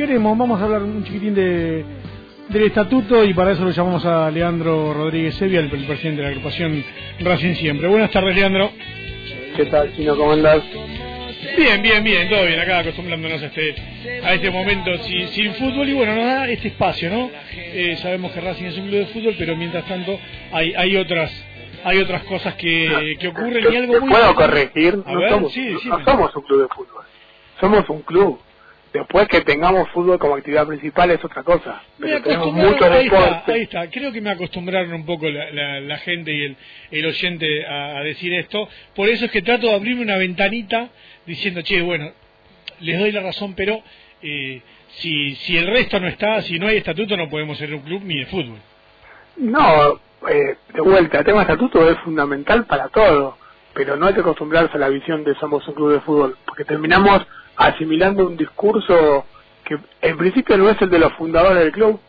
queremos, vamos a hablar un chiquitín de, del estatuto y para eso lo llamamos a Leandro Rodríguez Sevilla, el, presidente de la agrupación Racing Siempre. Buenas tardes, Leandro. ¿Qué tal, Chino? ¿Cómo andás? Bien, bien, bien, todo bien, acá acostumbrándonos a este, a este momento sin, sin fútbol y bueno, nos da este espacio, ¿no? Eh, sabemos que Racing es un club de fútbol, pero mientras tanto hay, hay otras hay otras cosas que, que ocurren y algo muy... ¿Puedo corregir? No, somos, no somos un club de fútbol, somos un club Después que tengamos fútbol como actividad principal es otra cosa. Pero tenemos mucho ahí está, ahí está, creo que me acostumbraron un poco la, la, gente y el, el oyente a, decir esto. Por eso es que trato de abrirme una ventanita diciendo, che, bueno, les doy la razón, pero eh, si, si el resto no está, si no hay estatuto, no podemos ser un club ni de fútbol. No, eh, de vuelta, el tema de estatuto es fundamental para todo, pero no hay que acostumbrarse a la visión de somos un club de fútbol, porque terminamos asimilando un discurso que en principio no es el de los fundadores del club.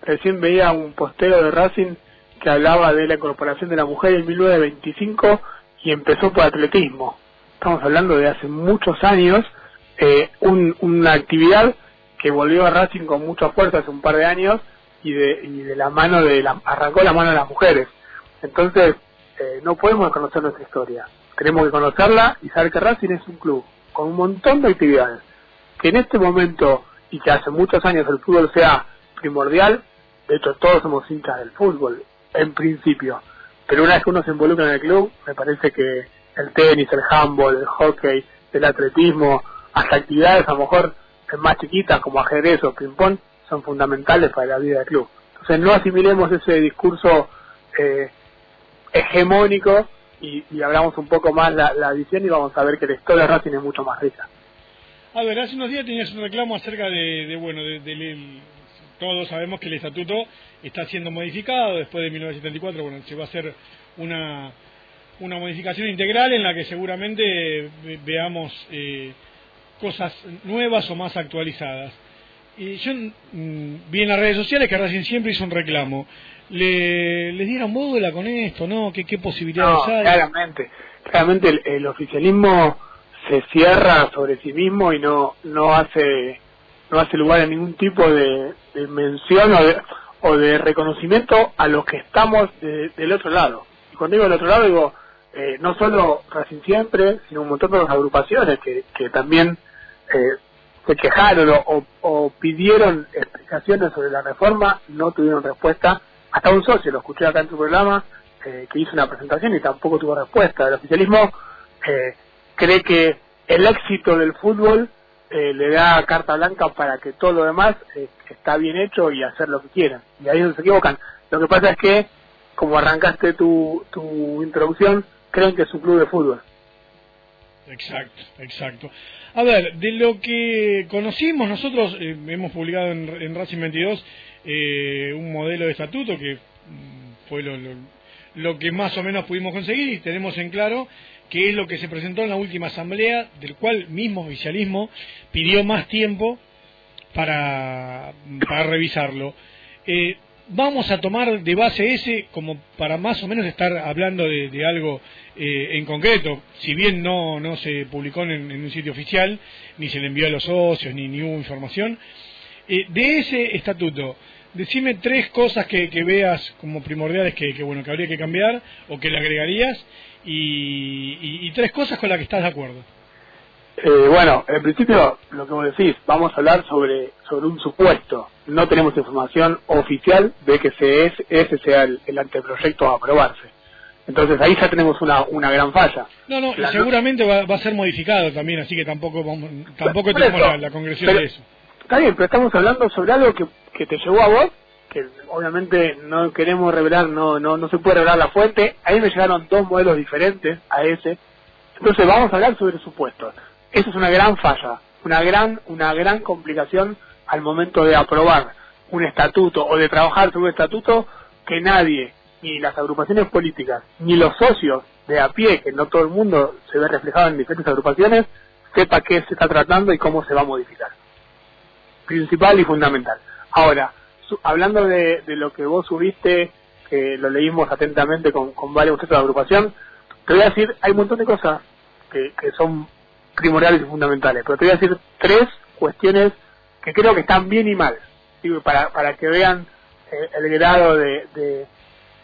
Recién veía un postero de Racing que hablaba de la incorporación de la mujer en 1925 y empezó por atletismo. Estamos hablando de hace muchos años, eh, una actividad que volvió a Racing con mucha fuerza hace un par de años y de, y de la mano de la, arrancó la mano de las mujeres. Entonces, eh, no podemos conocer nuestra historia. Tenemos que conocerla y saber que Racing es un club con un montón de actividades. Que en este momento, y que hace muchos años el fútbol sea primordial, de hecho todos somos hinchas del fútbol, en principio. Pero una vez que uno se involucra en el club, me parece que el tenis, el handball, el hockey, el atletismo, hasta actividades a lo mejor más chiquitas como ajedrez o ping-pong, son fundamentales para la vida del club. Entonces no asimilemos ese discurso eh, hegemónico y, y hablamos un poco más la, la visión y vamos a ver que la historia de Racing es mucho más rica. A ver, hace unos días tenías un reclamo acerca de, bueno, de, todos sabemos que el estatuto está siendo modificado después de 1974, bueno, se va a hacer una, una modificación integral en la que seguramente veamos eh, cosas nuevas o más actualizadas. Y yo mm, vi en las redes sociales que Racing siempre hizo un reclamo le, les dieron bóveda con esto, ¿no? ¿Qué, qué posibilidades hay? Claramente, claramente el, oficialismo se cierra sobre sí mismo y no no hace no hace lugar a ningún tipo de, mención o de, o de reconocimiento a los que estamos del otro lado. Y cuando digo del otro lado digo eh, no solo Racing Siempre, sino un montón de las agrupaciones que, que también eh, se quejaron o, o, pidieron explicaciones sobre la reforma, no tuvieron respuesta hasta un socio, lo escuché acá en tu programa, eh, que hizo una presentación y tampoco tuvo respuesta. El oficialismo eh, cree que el éxito del fútbol eh, le da carta blanca para que todo lo demás está bien hecho y hacer lo que quieran. Y ahí se equivocan. Lo que pasa es que, como arrancaste tu, tu introducción, creen que es un club de fútbol. Exacto, exacto. A ver, de lo que conocimos, nosotros hemos publicado en, en Racing 22 eh, un modelo de estatuto que mm, fue lo, que más o menos pudimos conseguir y tenemos en claro que es lo que se presentó en la última asamblea, del cual mismo oficialismo pidió más tiempo para, para revisarlo. Eh, vamos a tomar de base ese como para más o menos estar hablando de, algo eh, en concreto, si bien no, no se publicó en, un sitio oficial, ni se le envió a los socios, ni, ni hubo información, de ese estatuto, decime tres cosas que, veas como primordiales que, bueno que habría que cambiar o que le agregarías y, tres cosas con las que estás de acuerdo. Eh, bueno, en principio lo que vos decís, vamos a hablar sobre sobre un supuesto. No tenemos información oficial de que se es, ese sea el, anteproyecto a aprobarse. Entonces ahí ya tenemos una, una gran falla. No, no, seguramente va, a ser modificado también, así que tampoco vamos, tampoco tenemos la, la, concreción de eso. Está bien, pero estamos hablando sobre algo que, que te llegó a vos, que obviamente no queremos revelar, no, no, no se puede revelar la fuente. Ahí me llegaron dos modelos diferentes a ese. Entonces vamos a hablar sobre supuestos. Eso es una gran falla, una gran, una gran complicación al momento de aprobar un estatuto o de trabajar sobre un estatuto que nadie, ni las agrupaciones políticas, ni los socios de a pie, que no todo el mundo se ve reflejado en diferentes agrupaciones, sepa qué se está tratando y cómo se va a modificar principal y fundamental. Ahora, hablando de, lo que vos subiste, que lo leímos atentamente con, con varios de la agrupación, te voy a decir, hay un montón de cosas que, son primordiales y fundamentales, pero te voy a decir tres cuestiones que creo que están bien y mal, para, para que vean eh, el grado de,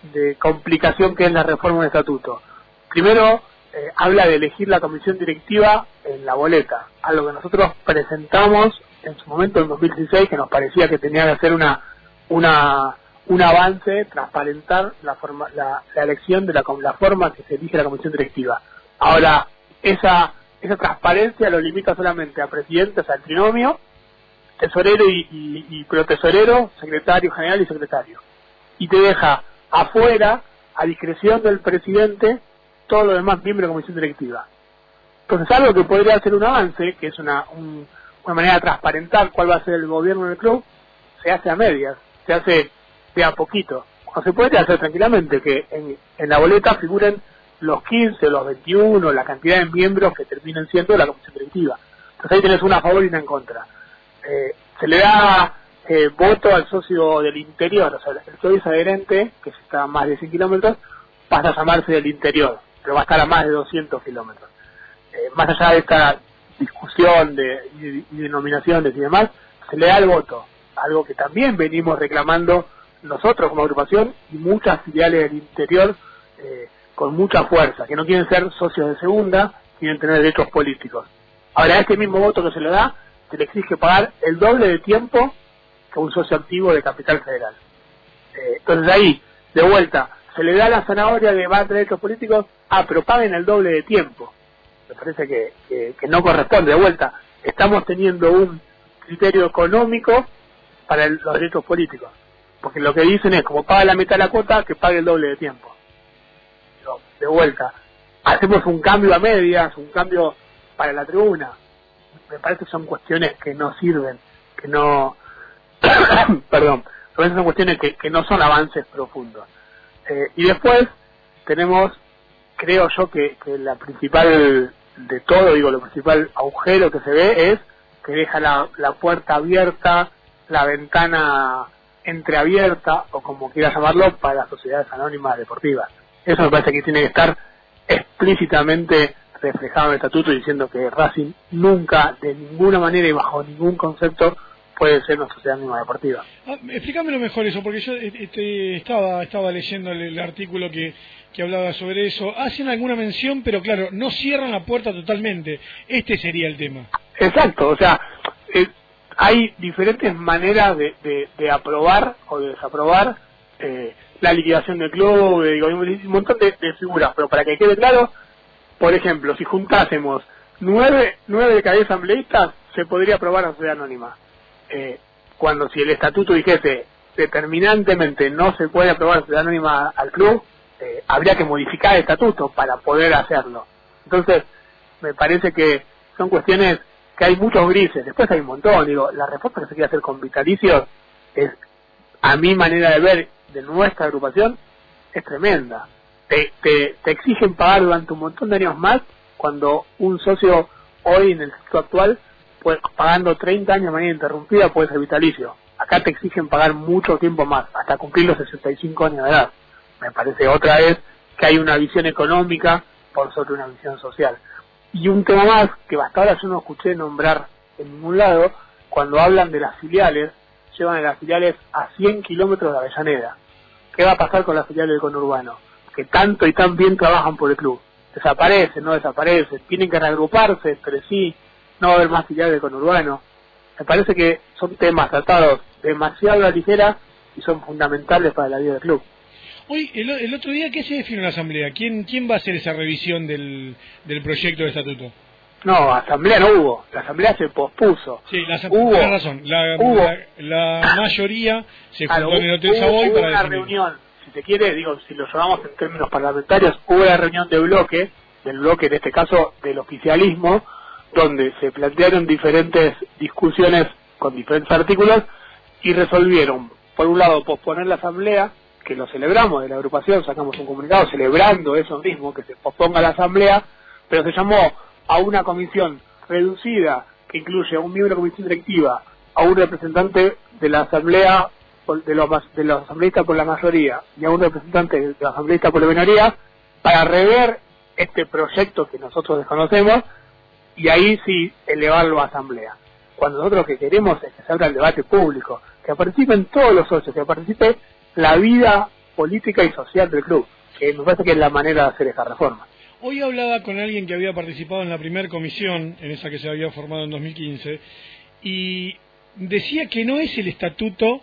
de, complicación que es la reforma del estatuto. Primero, eh, habla de elegir la comisión directiva en la boleta, algo que nosotros presentamos en su momento en 2016, que nos parecía que tenía que hacer una, una, un avance, transparentar la, forma, la, elección de la, la forma que se elige la comisión directiva. Ahora, esa, esa transparencia lo limita solamente a presidentes, al trinomio, tesorero y, y, y secretario general y secretario. Y te deja afuera, a discreción del presidente, todos los demás miembros de la comisión directiva. Entonces, algo que podría ser un avance, que es una, una manera de transparentar cuál va a ser el gobierno del club, se hace a medias, se hace de a poquito. O se puede hacer tranquilamente que en, en la boleta figuren los 15, los 21, la cantidad de miembros que terminen siendo la comisión directiva. Entonces ahí tenés una a favor y una en contra. Eh, se le da eh, voto al socio del interior, o sea, el socio adherente, que está a más de 100 kilómetros, pasa a llamarse del interior, pero va a estar a más de 200 kilómetros. Eh, más allá de esta discusión de, y, denominaciones y demás, se le da el voto, algo que también venimos reclamando nosotros como agrupación y muchas filiales del interior eh, con mucha fuerza, que no quieren ser socios de segunda, quieren tener derechos políticos. Ahora, este mismo voto que se le da, se le exige pagar el doble de tiempo que un socio activo de Capital Federal. Eh, entonces ahí, de vuelta, se le da la zanahoria de más derechos políticos, ah, pero paguen el doble de tiempo. Me parece que, que, no corresponde. De vuelta, estamos teniendo un criterio económico para los derechos políticos. Porque lo que dicen es, como paga la mitad de la cuota, que pague el doble de tiempo. De vuelta, hacemos un cambio a medias, un cambio para la tribuna me parece que son cuestiones que no sirven, que no, perdón, son cuestiones que, que no son avances profundos. Eh, y después tenemos, creo yo que, que la principal de todo, digo, lo principal agujero que se ve es que deja la, la puerta abierta, la ventana entreabierta, o como quiera llamarlo, para las sociedades anónimas deportivas. Eso me parece que tiene que estar explícitamente reflejado en el estatuto diciendo que Racing nunca, de ninguna manera y bajo ningún concepto, puede ser una sociedad anónima deportiva. Ah, explícamelo mejor eso, porque yo este, estaba, estaba leyendo el, artículo que, que hablaba sobre eso. Hacen alguna mención, pero claro, no cierran la puerta totalmente. Este sería el tema. Exacto, o sea, eh, hay diferentes maneras de, de, aprobar o de desaprobar eh, la liquidación del club, digo, un montón de, figuras, pero para que quede claro, por ejemplo, si juntásemos nueve, nueve de cada asambleístas, se podría aprobar la sociedad anónima. Eh, cuando si el estatuto dijese determinantemente no se puede aprobar la sociedad anónima al club, eh, habría que modificar el estatuto para poder hacerlo. Entonces, me parece que son cuestiones que hay muchos grises. Después hay un montón. Digo, la respuesta que se quiere hacer con vitalicios es, a mi manera de ver, de nuestra agrupación, es tremenda te, te, exigen pagar durante un montón de años más cuando un socio hoy en el ciclo actual, pues pagando 30 años de manera interrumpida, puede ser vitalicio. Acá te exigen pagar mucho tiempo más, hasta cumplir los 65 años de edad. Me parece otra vez que hay una visión económica por sobre una visión social. Y un tema más que hasta ahora yo no escuché nombrar en ningún lado, cuando hablan de las filiales, llevan a las filiales a 100 kilómetros de Avellaneda. ¿Qué va a pasar con las filiales del conurbano? que tanto y tan bien trabajan por el club. Desaparecen, no desaparecen, tienen que reagruparse entre sí, no va a haber más filiales de conurbano. Me parece que son temas tratados demasiado a ligera y son fundamentales para la vida del club. Hoy, el, otro día, ¿qué se define en la Asamblea? ¿Quién, ¿Quién va a hacer esa revisión del, del proyecto de estatuto? No, Asamblea no hubo. La Asamblea se pospuso. Sí, la hubo, razón. La, la, mayoría se juntó en el Hotel Savoy para una reunión si se quiere, digo, si lo llamamos en términos parlamentarios, hubo una reunión de bloque, del bloque en este caso del oficialismo, donde se plantearon diferentes discusiones con diferentes artículos y resolvieron, por un lado, posponer la asamblea, que lo celebramos de la agrupación, sacamos un comunicado celebrando eso mismo, que se posponga la asamblea, pero se llamó a una comisión reducida que incluye a un miembro de la comisión directiva, a un representante de la asamblea de los, de los asambleístas por la mayoría y a un representante de los asambleístas por la minoría para rever este proyecto que nosotros desconocemos y ahí sí elevarlo a asamblea. cuando nosotros lo que queremos es que se abra el debate público, que participen todos los socios, que participe la vida política y social del club, que me parece que es la manera de hacer esa reforma. Hoy hablaba con alguien que había participado en la primera comisión, en esa que se había formado en 2015, y decía que no es el estatuto, o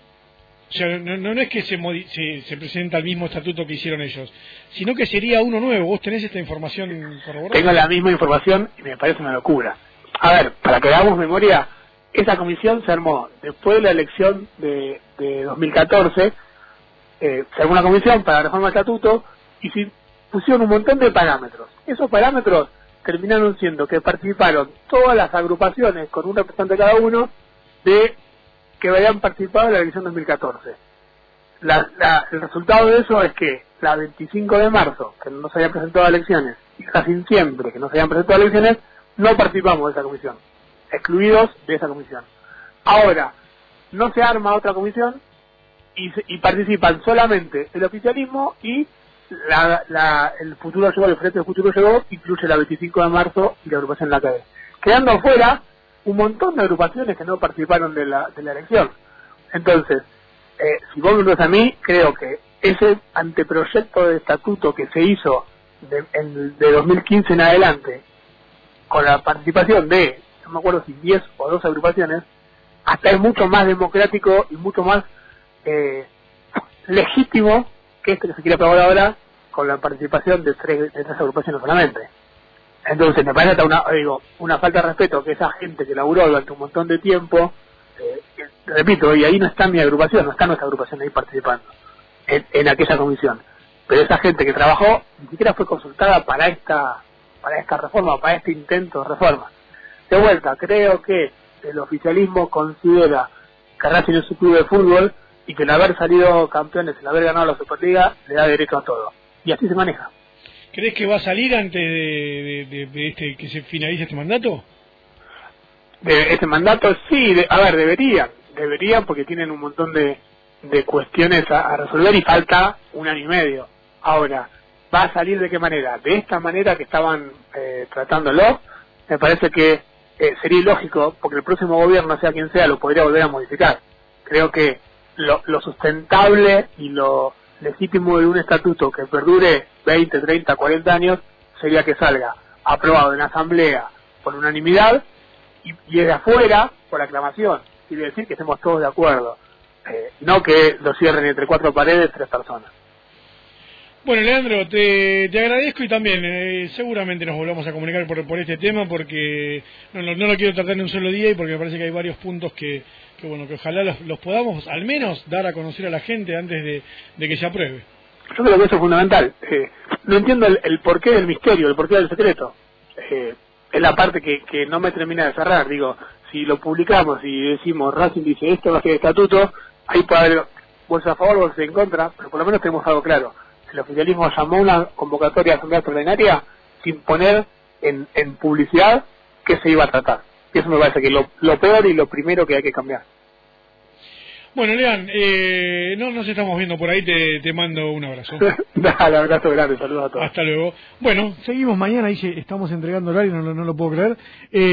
sea, no, no es que se, se, se, presenta el mismo estatuto que hicieron ellos, sino que sería uno nuevo. ¿Vos tenés esta información corroborada? Tengo la misma información y me parece una locura. A ver, para que hagamos memoria, esa comisión se armó después de la elección de, de 2014, eh, se armó una comisión para reforma del estatuto y si pusieron un montón de parámetros. Esos parámetros terminaron siendo que participaron todas las agrupaciones con un representante cada uno de que habían participado en la elección 2014. La, la, el resultado de eso es que la 25 de marzo, que no se habían presentado a elecciones, y casi siempre que no se habían presentado a elecciones, no participamos de esa comisión, excluidos de esa comisión. Ahora, no se arma otra comisión y, y participan solamente el oficialismo y la, la, el futuro llegó, el frente del futuro llegó, incluye la 25 de marzo y la agrupación La Cabe. Quedando afuera un montón de agrupaciones que no participaron de la, de la elección. Entonces, eh, si vos me a mí, creo que ese anteproyecto de estatuto que se hizo de, en, de 2015 en adelante, con la participación de, no me acuerdo si 10 o 12 agrupaciones, hasta es mucho más democrático y mucho más eh, legítimo que este que se quiere aprobar ahora con la participación de tres, de tres agrupaciones solamente. Entonces me parece una, una falta de respeto que esa gente que laburó durante un montón de tiempo, eh, repito, y ahí no está mi agrupación, no está nuestra agrupación ahí participando en, en, aquella comisión. Pero esa gente que trabajó ni siquiera fue consultada para esta para esta reforma, para este intento de reforma. De vuelta, creo que el oficialismo considera que Racing es su club de fútbol y que el haber salido campeones, el haber ganado la Superliga, le da derecho a todo. Y así se maneja. ¿Crees que va a salir antes de, de, de este que se finalice este mandato? De este mandato, sí, de, a ver, deberían, deberían porque tienen un montón de, de cuestiones a, a, resolver y falta un año y medio. Ahora, ¿va a salir de qué manera? De esta manera que estaban eh, tratándolo, me parece que eh, sería ilógico, porque el próximo gobierno, sea quien sea, lo podría volver a modificar. Creo que lo, lo sustentable y lo legítimo de un estatuto que perdure 20, 30, 40 años sería que salga aprobado en asamblea por unanimidad y, y de afuera por aclamación. Quiere decir que estemos todos de acuerdo. Eh, no que lo cierren entre cuatro paredes tres personas. Bueno, Leandro, te, te agradezco y también eh, seguramente nos volvamos a comunicar por, por este tema porque no, no, no, lo quiero tratar en un solo día y porque me parece que hay varios puntos que, que bueno, que ojalá los, los, podamos al menos dar a conocer a la gente antes de, que se apruebe. Yo creo que eso es fundamental. Eh, no entiendo el, el, porqué del misterio, el porqué del secreto. Eh, es la parte que, que no me termina de cerrar. Digo, si lo publicamos y decimos Racing dice esto va a ser estatuto, ahí puede haber bolsa a favor, bolsa en contra, pero por lo menos tenemos algo claro. El oficialismo llamó una convocatoria de asamblea extraordinaria sin poner en, en publicidad qué se iba a tratar. Y eso me parece que lo, lo peor y lo primero que hay que cambiar. Bueno, Lean, eh, no nos estamos viendo por ahí, te, te mando un abrazo. Dale, abrazo grande, saludos a todos. Hasta luego. Bueno, seguimos mañana, ahí estamos entregando horario, no, no, no lo puedo creer. Eh,